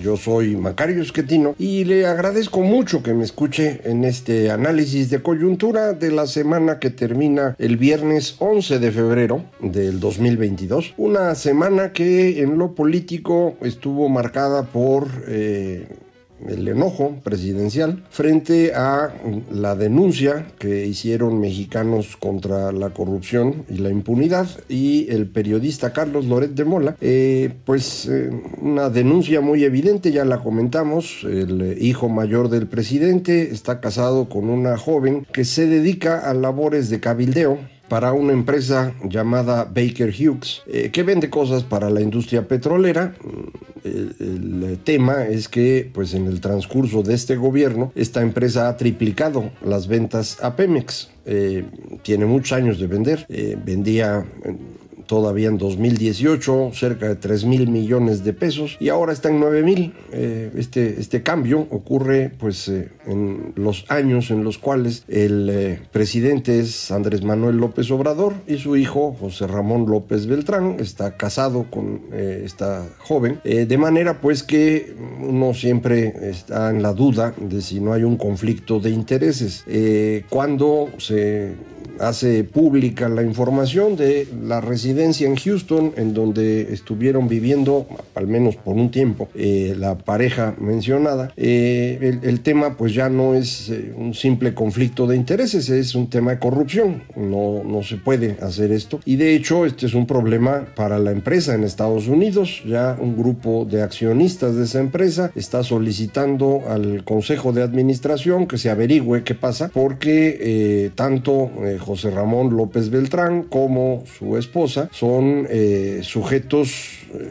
Yo soy Macario Esquetino y le agradezco mucho que me escuche en este análisis de coyuntura de la semana que termina el viernes 11 de febrero del 2022. Una semana que en lo político estuvo marcada por... Eh, el enojo presidencial frente a la denuncia que hicieron mexicanos contra la corrupción y la impunidad. Y el periodista Carlos Loret de Mola, eh, pues eh, una denuncia muy evidente, ya la comentamos, el hijo mayor del presidente está casado con una joven que se dedica a labores de cabildeo para una empresa llamada Baker Hughes, eh, que vende cosas para la industria petrolera. Mm, el, tema es que, pues, en el transcurso de este gobierno, esta empresa ha triplicado las ventas a Pemex. Eh, tiene muchos años de vender. Eh, vendía todavía en 2018 cerca de 3 mil millones de pesos y ahora está en 9 mil. Eh, este, este cambio ocurre pues eh, en los años en los cuales el eh, presidente es Andrés Manuel López Obrador y su hijo José Ramón López Beltrán está casado con esta joven de manera pues que uno siempre está en la duda de si no hay un conflicto de intereses cuando se hace pública la información de la residencia en Houston, en donde estuvieron viviendo, al menos por un tiempo, eh, la pareja mencionada. Eh, el, tema pues ya no es eh, un simple conflicto de intereses, es un tema de corrupción. No, no se puede hacer esto. Y de hecho este es un problema para la empresa en Estados Unidos. Ya un grupo de accionistas de esa empresa está solicitando al Consejo de Administración que se averigüe qué pasa, porque tanto José Ramón López Beltrán como su esposa son eh, sujetos eh,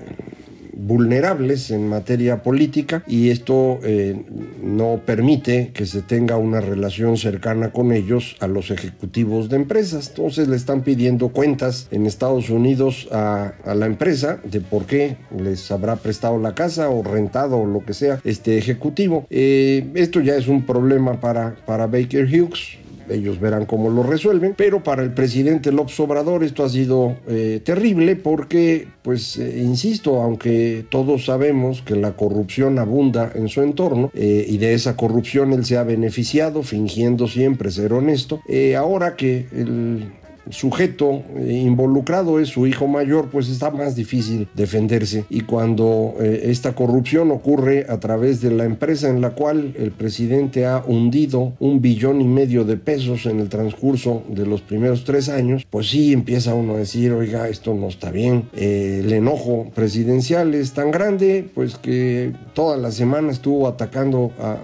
vulnerables en materia política y esto eh, no permite que se tenga una relación cercana con ellos a los ejecutivos de empresas. Entonces le están pidiendo cuentas en Estados Unidos a, la empresa de por qué les habrá prestado la casa o rentado o lo que sea este ejecutivo. esto ya es un problema para, para Baker Hughes ellos verán cómo lo resuelven, pero para el presidente López Obrador esto ha sido eh, terrible porque, pues, eh, insisto, aunque todos sabemos que la corrupción abunda en su entorno eh, y de esa corrupción él se ha beneficiado fingiendo siempre ser honesto, ahora que el sujeto involucrado es su hijo mayor, pues está más difícil defenderse. Y cuando eh, esta corrupción ocurre a través de la empresa en la cual el presidente ha hundido un billón y medio de pesos en el transcurso de los primeros tres años, pues sí empieza uno a decir, oiga, esto no está bien. Eh, el enojo presidencial es tan grande, pues que toda la semana estuvo atacando a,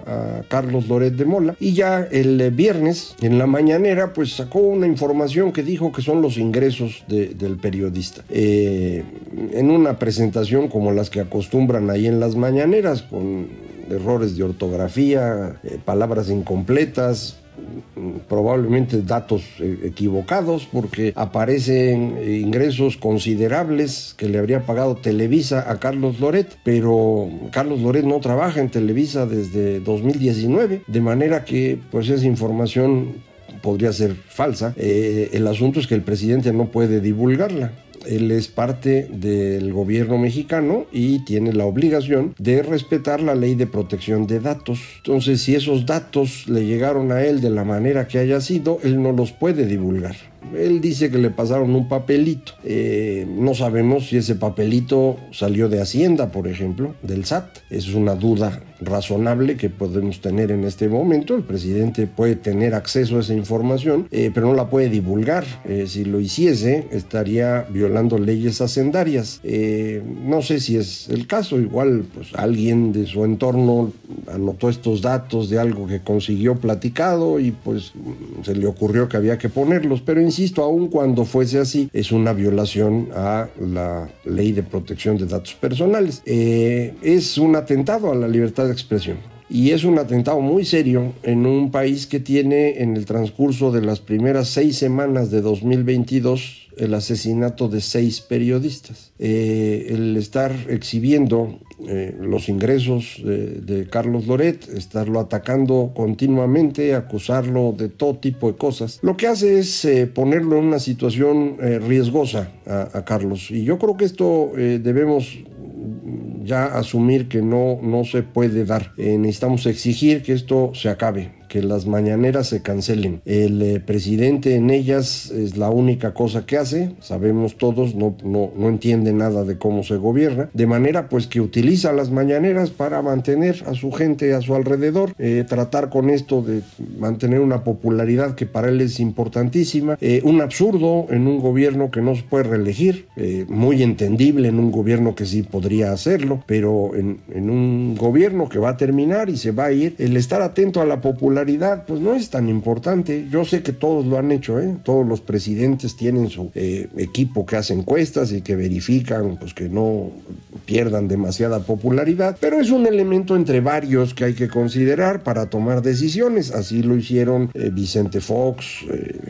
Carlos Loret de Mola. Y ya el viernes, en la mañanera, pues sacó una información que dijo que son los ingresos del periodista. Eh, en una presentación como las que acostumbran ahí en las mañaneras, con errores de ortografía, eh, palabras incompletas, probablemente datos eh, equivocados porque aparecen ingresos considerables que le habría pagado Televisa a Carlos Loret, pero Carlos Loret no trabaja en Televisa desde 2019, de manera que pues esa información podría ser falsa. Eh, el asunto es que el presidente no puede divulgarla. Él es parte del gobierno mexicano y tiene la obligación de respetar la ley de protección de datos. Entonces, si esos datos le llegaron a él de la manera que haya sido, él no los puede divulgar. Él dice que le pasaron un papelito. Eh, no sabemos si ese papelito salió de Hacienda, por ejemplo, del SAT. Es una duda razonable que podemos tener en este momento. El presidente puede tener acceso a esa información, eh, pero no la puede divulgar. Eh, si lo hiciese, estaría violando leyes hacendarias. No sé si es el caso, igual pues alguien de su entorno anotó estos datos de algo que consiguió platicado y pues se le ocurrió que había que ponerlos, pero insisto, aun cuando fuese así, es una violación a la ley de protección de datos personales. es un atentado a la libertad de expresión y es un atentado muy serio en un país que tiene en el transcurso de las primeras seis semanas de 2022 el asesinato de seis periodistas. Eh, el estar exhibiendo eh, los ingresos de, Carlos Loret, estarlo atacando continuamente, acusarlo de todo tipo de cosas, lo que hace es eh, ponerlo en una situación riesgosa a, a, Carlos. Y yo creo que esto debemos ya asumir que no, no se puede dar. Eh, necesitamos exigir que esto se acabe que las mañaneras se cancelen. El eh, presidente en ellas es la única cosa que hace, sabemos todos, no, no, no entiende nada de cómo se gobierna, de manera pues que utiliza las mañaneras para mantener a su gente a su alrededor, eh, tratar con esto de mantener una popularidad que para él es importantísima, eh, un absurdo en un gobierno que no se puede reelegir, muy entendible en un gobierno que sí podría hacerlo, pero en, en un gobierno que va a terminar y se va a ir, el estar atento a la popularidad pues no es tan importante. Yo sé que todos lo han hecho, ¿eh? Todos los presidentes tienen su eh, equipo que hace encuestas y que verifican pues que no pierdan demasiada popularidad, pero es un elemento entre varios que hay que considerar para tomar decisiones. Así lo hicieron eh, Vicente Fox,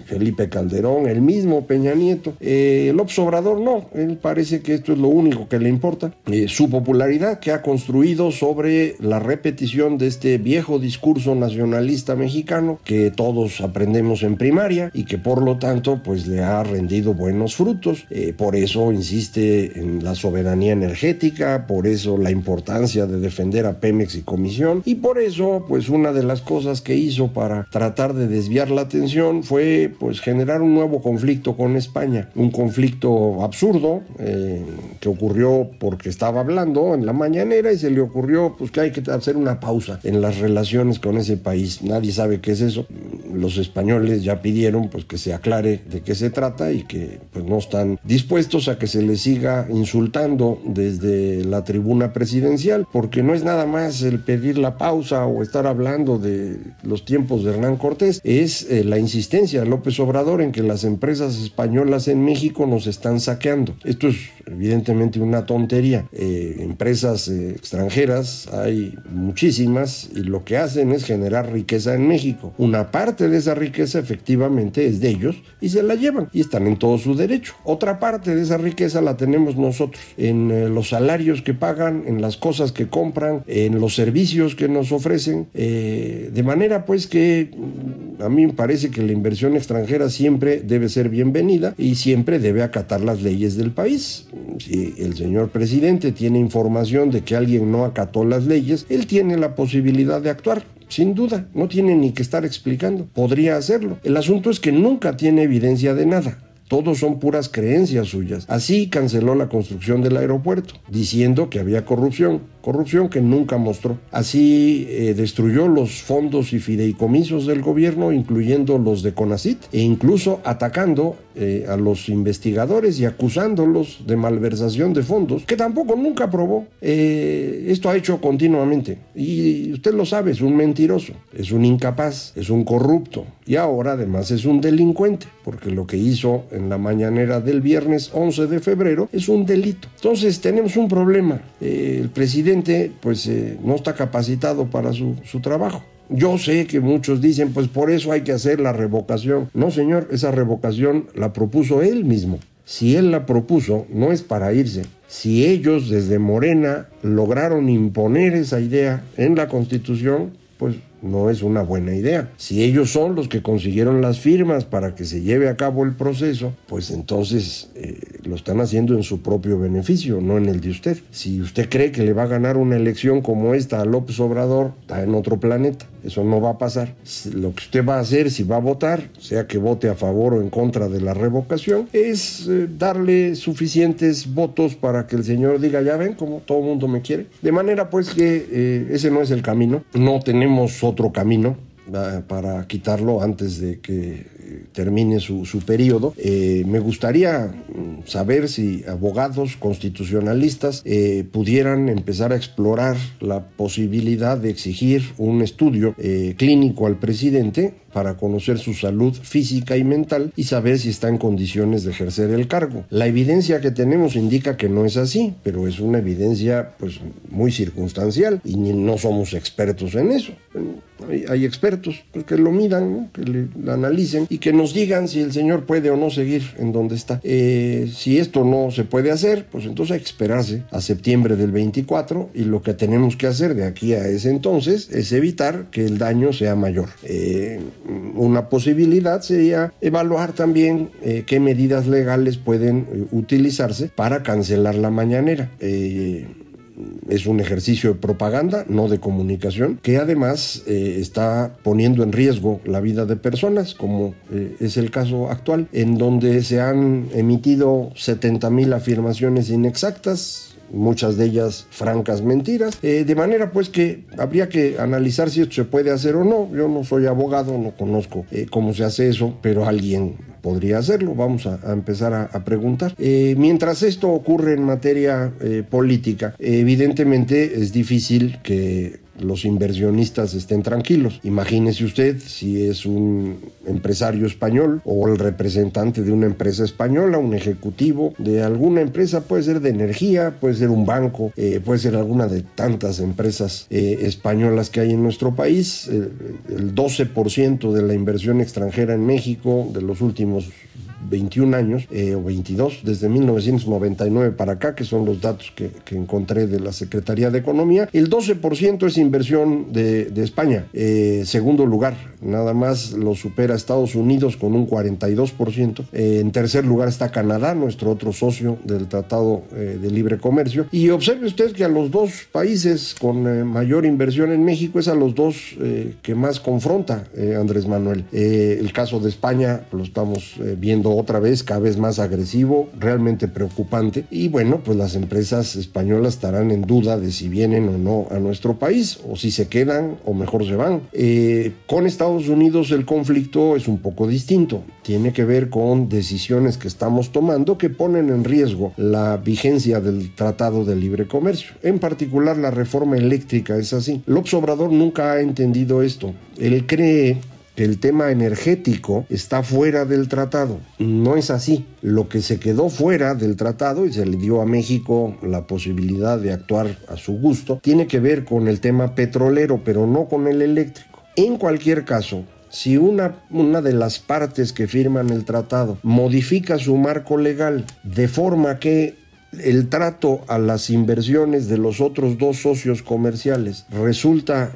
Felipe Calderón, el mismo Peña Nieto. el observador no, él parece que esto es lo único que le importa. su popularidad que ha construido sobre la repetición de este viejo discurso nacionalista mexicano que todos aprendemos en primaria y que por lo tanto pues le ha rendido buenos frutos. Eh, por eso insiste en la soberanía energética, por eso la importancia de defender a Pemex y Comisión y por eso pues una de las cosas que hizo para tratar de desviar la atención fue pues generar un nuevo conflicto con España, un conflicto absurdo eh, que ocurrió porque estaba hablando en la mañanera y se le ocurrió pues que hay que hacer una pausa en las relaciones con ese país nadie sabe qué es eso. Los españoles ya pidieron pues que se aclare de qué se trata y que pues no están dispuestos a que se les siga insultando desde la tribuna presidencial, porque no es nada más el pedir la pausa o estar hablando de los tiempos de Hernán Cortés, es eh, la insistencia de López Obrador en que las empresas españolas en México nos están saqueando. Esto es evidentemente una tontería. Eh, empresas eh, extranjeras hay muchísimas y lo que hacen es generar riqueza en México. Una parte de esa riqueza efectivamente es de ellos y se la llevan y están en todo su derecho. Otra parte de esa riqueza la tenemos nosotros en los salarios que pagan, en las cosas que compran, en los servicios que nos ofrecen. Eh, de manera pues que mm, a mí me parece que la inversión extranjera siempre debe ser bienvenida y siempre debe acatar las leyes del país. Si el señor presidente tiene información de que alguien no acató las leyes, él tiene la posibilidad de actuar. Sin duda, no tiene ni que estar explicando. Podría hacerlo. El asunto es que nunca tiene evidencia de nada. Todos son puras creencias suyas. Así canceló la construcción del aeropuerto, diciendo que había corrupción corrupción que nunca mostró. Así eh, destruyó los fondos y fideicomisos del gobierno, incluyendo los de CONACIT, e incluso atacando eh, a los investigadores y acusándolos de malversación de fondos, que tampoco nunca aprobó. Eh, esto ha hecho continuamente. Y usted lo sabe, es un mentiroso, es un incapaz, es un corrupto y ahora además es un delincuente, porque lo que hizo en la mañanera del viernes 11 de febrero es un delito. Entonces tenemos un problema. el presidente pues eh, no está capacitado para su, su trabajo. Yo sé que muchos dicen, pues por eso hay que hacer la revocación. No, señor, esa revocación la propuso él mismo. Si él la propuso, no es para irse. Si ellos desde Morena lograron imponer esa idea en la Constitución, pues no es una buena idea. Si ellos son los que consiguieron las firmas para que se lleve a cabo el proceso, pues entonces eh, lo están haciendo en su propio beneficio, no en el de usted. Si usted cree que le va a ganar una elección como esta a López Obrador, está en otro planeta. Eso no va a pasar. Lo que usted va a hacer si va a votar, sea que vote a favor o en contra de la revocación, es eh, darle suficientes votos para que el señor diga, ya ven, como todo el mundo me quiere. De manera pues que eh, ese no es el camino. No tenemos otro camino para quitarlo antes de que termine su, su periodo. Eh, me gustaría mm, saber si abogados constitucionalistas eh, pudieran empezar a explorar la posibilidad de exigir un estudio eh, clínico al presidente para conocer su salud física y mental y saber si está en condiciones de ejercer el cargo. La evidencia que tenemos indica que no es así, pero es una evidencia pues muy circunstancial y no somos expertos en eso. Hay, expertos pues, que lo midan, que lo analicen y que nos digan si el señor puede o no seguir en donde está. Eh, si esto no se puede hacer, pues entonces hay que esperarse a septiembre del 24 y lo que tenemos que hacer de aquí a ese entonces es evitar que el daño sea mayor. Eh, una posibilidad sería evaluar también eh, qué medidas legales pueden utilizarse para cancelar la mañanera. Es un ejercicio de propaganda, no de comunicación, que además eh, está poniendo en riesgo la vida de personas, como eh, es el caso actual, en donde se han emitido 70 mil afirmaciones inexactas, muchas de ellas francas mentiras, eh, de manera pues que habría que analizar si esto se puede hacer o no. Yo no soy abogado, no conozco cómo se hace eso, pero alguien podría hacerlo. Vamos a, empezar a, preguntar. Eh, mientras esto ocurre en materia eh, política, evidentemente es difícil que los inversionistas estén tranquilos. Imagínese usted si es un empresario español o el representante de una empresa española, un ejecutivo de alguna empresa, puede ser de energía, puede ser un banco, eh, puede ser alguna de tantas empresas eh, españolas que hay en nuestro país. el 12% de la inversión extranjera en México de los últimos 21 años, eh, o 22, desde 1999 para acá, que son los datos que, encontré de la Secretaría de Economía. El 12% es inversión de, España. Eh, segundo lugar, nada más lo supera Estados Unidos con un 42%. Eh, en tercer lugar está Canadá, nuestro otro socio del Tratado de Libre Comercio. Y observe usted que a los dos países con mayor inversión en México es a los dos que más confronta Andrés Manuel. el caso de España lo estamos viendo otra vez cada vez más agresivo, realmente preocupante. Y bueno, pues las empresas españolas estarán en duda de si vienen o no a nuestro país, o si se quedan o mejor se van. Eh, con Estados Unidos el conflicto es un poco distinto. Tiene que ver con decisiones que estamos tomando que ponen en riesgo la vigencia del Tratado de Libre Comercio. En particular la reforma eléctrica es así. López Obrador nunca ha entendido esto. Él cree que el tema energético está fuera del tratado. No es así. Lo que se quedó fuera del tratado y se le dio a México la posibilidad de actuar a su gusto, tiene que ver con el tema petrolero, pero no con el eléctrico. En cualquier caso, si una, una, de las partes que firman el tratado modifica su marco legal de forma que el trato a las inversiones de los otros dos socios comerciales resulta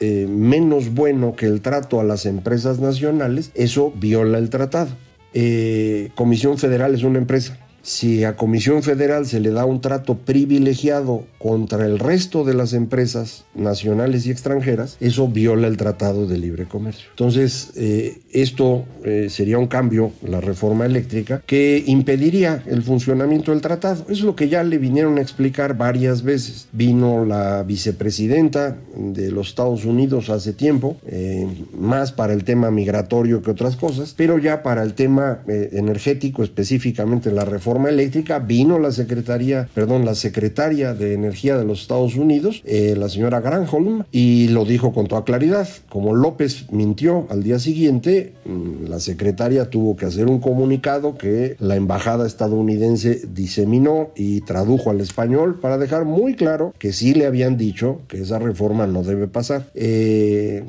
eh, menos bueno que el trato a las empresas nacionales, eso viola el tratado. Eh, Comisión Federal es una empresa. Si a Comisión Federal se le da un trato privilegiado contra el resto de las empresas nacionales y extranjeras, eso viola el Tratado de Libre Comercio. Entonces, eh, esto eh, sería un cambio, la reforma eléctrica, que impediría el funcionamiento del tratado. Es lo que ya le vinieron a explicar varias veces. Vino la vicepresidenta de los Estados Unidos hace tiempo, eh, más para el tema migratorio que otras cosas, pero ya para el tema energético, específicamente la reforma eléctrica, vino la secretaría, perdón, la secretaria de Energía de los Estados Unidos, eh, la señora Granholm, y lo dijo con toda claridad. Como López mintió al día siguiente, mm, la secretaria tuvo que hacer un comunicado que la embajada estadounidense diseminó y tradujo al español para dejar muy claro que sí le habían dicho que esa reforma no debe pasar. Eh,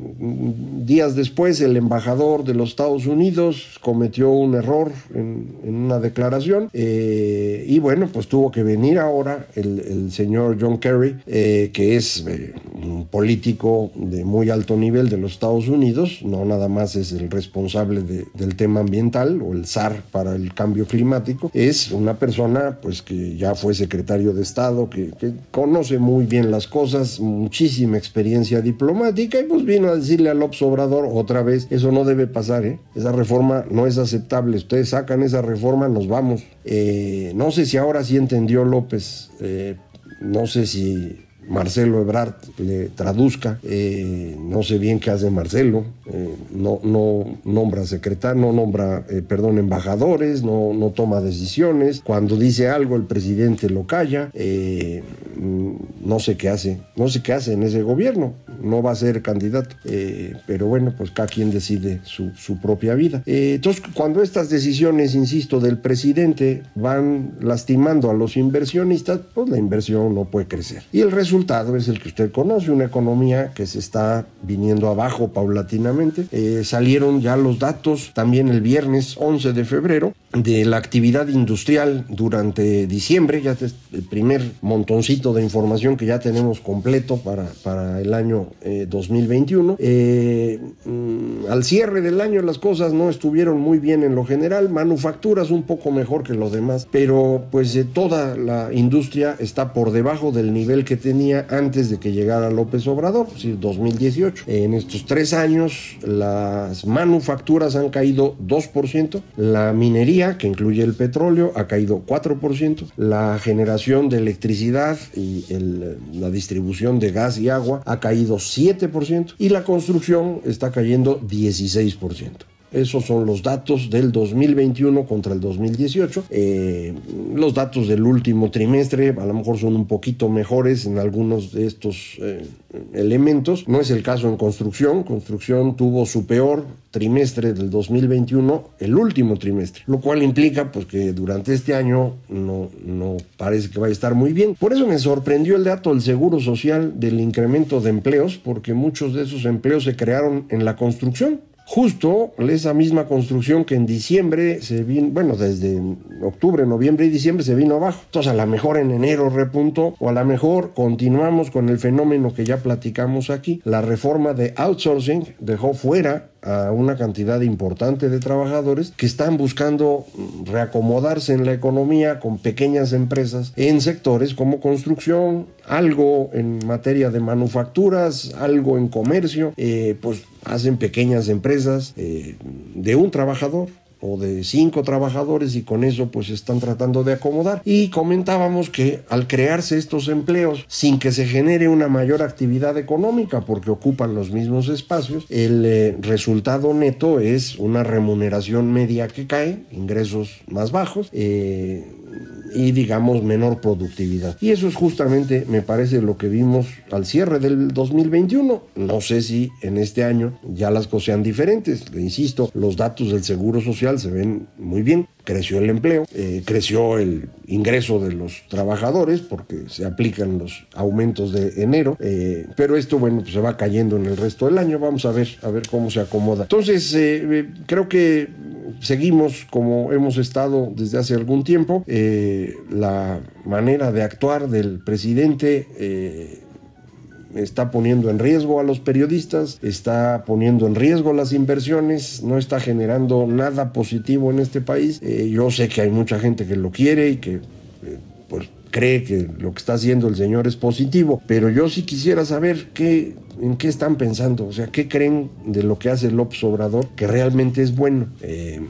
días después, el embajador de los Estados Unidos cometió un error en, una declaración. Eh, Eh, y bueno, pues tuvo que venir ahora el, señor John Kerry, eh, que es eh, un político de muy alto nivel de los Estados Unidos, no nada más es el responsable del tema ambiental o el SAR para el cambio climático, es una persona pues que ya fue secretario de Estado, que, conoce muy bien las cosas, muchísima experiencia diplomática. Y pues vino a decirle a López Obrador otra vez, eso no debe pasar, esa reforma no es aceptable, ustedes sacan esa reforma, nos vamos. No sé si ahora sí entendió López, eh, no sé si Marcelo Ebrard le traduzca. Eh, no sé bien qué hace Marcelo. Eh, no, no nombra secretario, no nombra, eh, perdón, embajadores, no, no toma decisiones. Cuando dice algo, el presidente lo calla. Mm, no sé qué hace. No sé qué hace en ese gobierno. No va a ser candidato. pero bueno, pues cada quien decide su, su propia vida. entonces, cuando estas decisiones, insisto, del presidente van lastimando a los inversionistas, pues la inversión no puede crecer. Y el resultado resultado es el que usted conoce, una economía que se está viniendo abajo paulatinamente. Eh, salieron ya los datos también el viernes 11 de febrero de la actividad industrial durante diciembre, ya es el primer montoncito de información que ya tenemos completo para, para el año 2021. Eh, eh, mm, al cierre del año las cosas no estuvieron muy bien en lo general, manufacturas un poco mejor que lo demás, pero pues toda la industria está por debajo del nivel que tenía antes de que llegara López Obrador, es decir, 2018. En estos tres años las manufacturas han caído 2%, la minería que incluye el petróleo, ha caído 4%, la generación de electricidad y la distribución de gas y agua ha caído 7% y la construcción está cayendo 16%. Esos son los datos del 2021 contra el 2018. Eh, los datos del último trimestre a lo mejor son un poquito mejores en algunos de estos eh, elementos. No es el caso en construcción. Construcción tuvo su peor trimestre del 2021, el último trimestre, lo cual implica pues que durante este año no, no parece que vaya a estar muy bien. Por eso me sorprendió el dato del Seguro Social del incremento de empleos, porque muchos de esos empleos se crearon en la construcción. Justo esa misma construcción que en diciembre se vino, bueno, desde octubre, noviembre y diciembre se vino abajo. Entonces a lo mejor en enero repuntó o a lo mejor continuamos con el fenómeno que ya platicamos aquí. La reforma de outsourcing dejó fuera a una cantidad importante de trabajadores que están buscando reacomodarse en la economía con pequeñas empresas en sectores como construcción, algo en materia de manufacturas, algo en comercio, eh, pues hacen pequeñas empresas eh, de un trabajador o de cinco trabajadores y con eso pues están tratando de acomodar. Y comentábamos que al crearse estos empleos sin que se genere una mayor actividad económica porque ocupan los mismos espacios, el eh, resultado neto es una remuneración media que cae, ingresos más bajos. Eh, y digamos menor productividad. Y eso es justamente, me parece, lo que vimos al cierre del 2021. No sé si en este año ya las cosas sean diferentes. Le insisto, los datos del Seguro Social se ven muy bien. Creció el empleo, eh, creció el ingreso de los trabajadores porque se aplican los aumentos de enero, eh, pero esto, bueno, pues se va cayendo en el resto del año. Vamos a ver, a ver cómo se acomoda. Entonces, eh, creo que seguimos como hemos estado desde hace algún tiempo. La manera de actuar del presidente está poniendo en riesgo a los periodistas, está poniendo en riesgo las inversiones, no está generando nada positivo en este país. Eh, yo sé que hay mucha gente que lo quiere y que pues cree que lo que está haciendo el señor es positivo, pero yo sí quisiera saber qué en qué están pensando, o sea, qué creen de lo que hace López Obrador que realmente es bueno. Eh,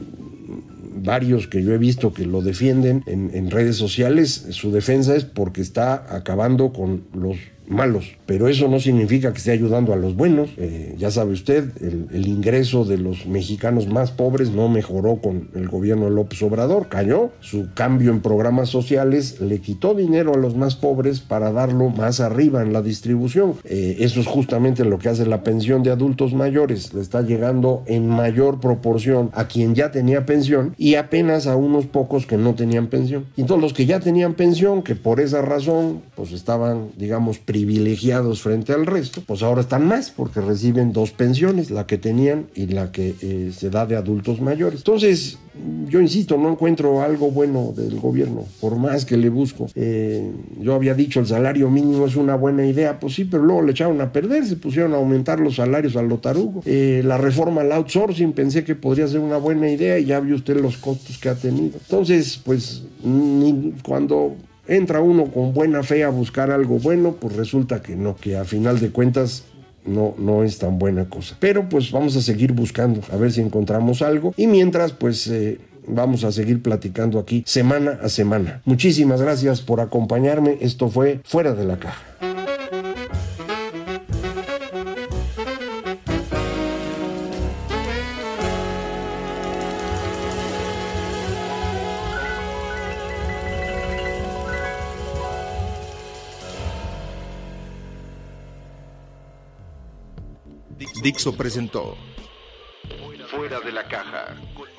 varios que yo he visto que lo defienden en, en redes sociales, su defensa es porque está acabando con los malos, pero eso no significa que esté ayudando a los buenos. Eh, ya sabe usted, el, ingreso de los mexicanos más pobres no mejoró con el gobierno López Obrador, cayó. Su cambio en programas sociales le quitó dinero a los más pobres para darlo más arriba en la distribución. Eh, eso es justamente lo que hace la pensión de adultos mayores. Le está llegando en mayor proporción a quien ya tenía pensión y apenas a unos pocos que no tenían pensión. Todos los que ya tenían pensión, que por esa razón pues estaban, digamos, privilegiados frente al resto, pues ahora están más porque reciben dos pensiones, la que tenían y la que eh, se da de adultos mayores. Entonces, yo insisto, no encuentro algo bueno del gobierno, por más que le busco. Eh, yo había dicho el salario mínimo es una buena idea, pues sí, pero luego le echaron a perder, se pusieron a aumentar los salarios al lotarugo. Eh, la reforma al outsourcing pensé que podría ser una buena idea y ya vio usted los costos que ha tenido. Entonces, pues ni cuando entra uno con buena fe a buscar algo bueno, pues resulta que no, que a final de cuentas no, no es tan buena cosa. Pero pues vamos a seguir buscando, a ver si encontramos algo. Y mientras, pues... Eh, vamos a seguir platicando aquí semana a semana. Muchísimas gracias por acompañarme. Esto fue Fuera de la Caja. Dixo presentó Fuera de la Caja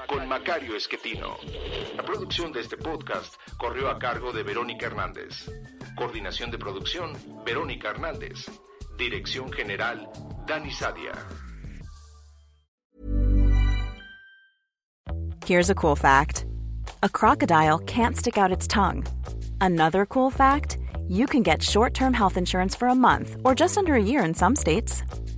con Macario Esquetino. La producción de este podcast corrió a cargo de Verónica Hernández. Coordinación de producción, Verónica Hernández. Dirección General, Dani Sadia. Here's a cool fact. A crocodile can't stick out its tongue. Another cool fact, you can get short-term health insurance for a month or just under a year in some states.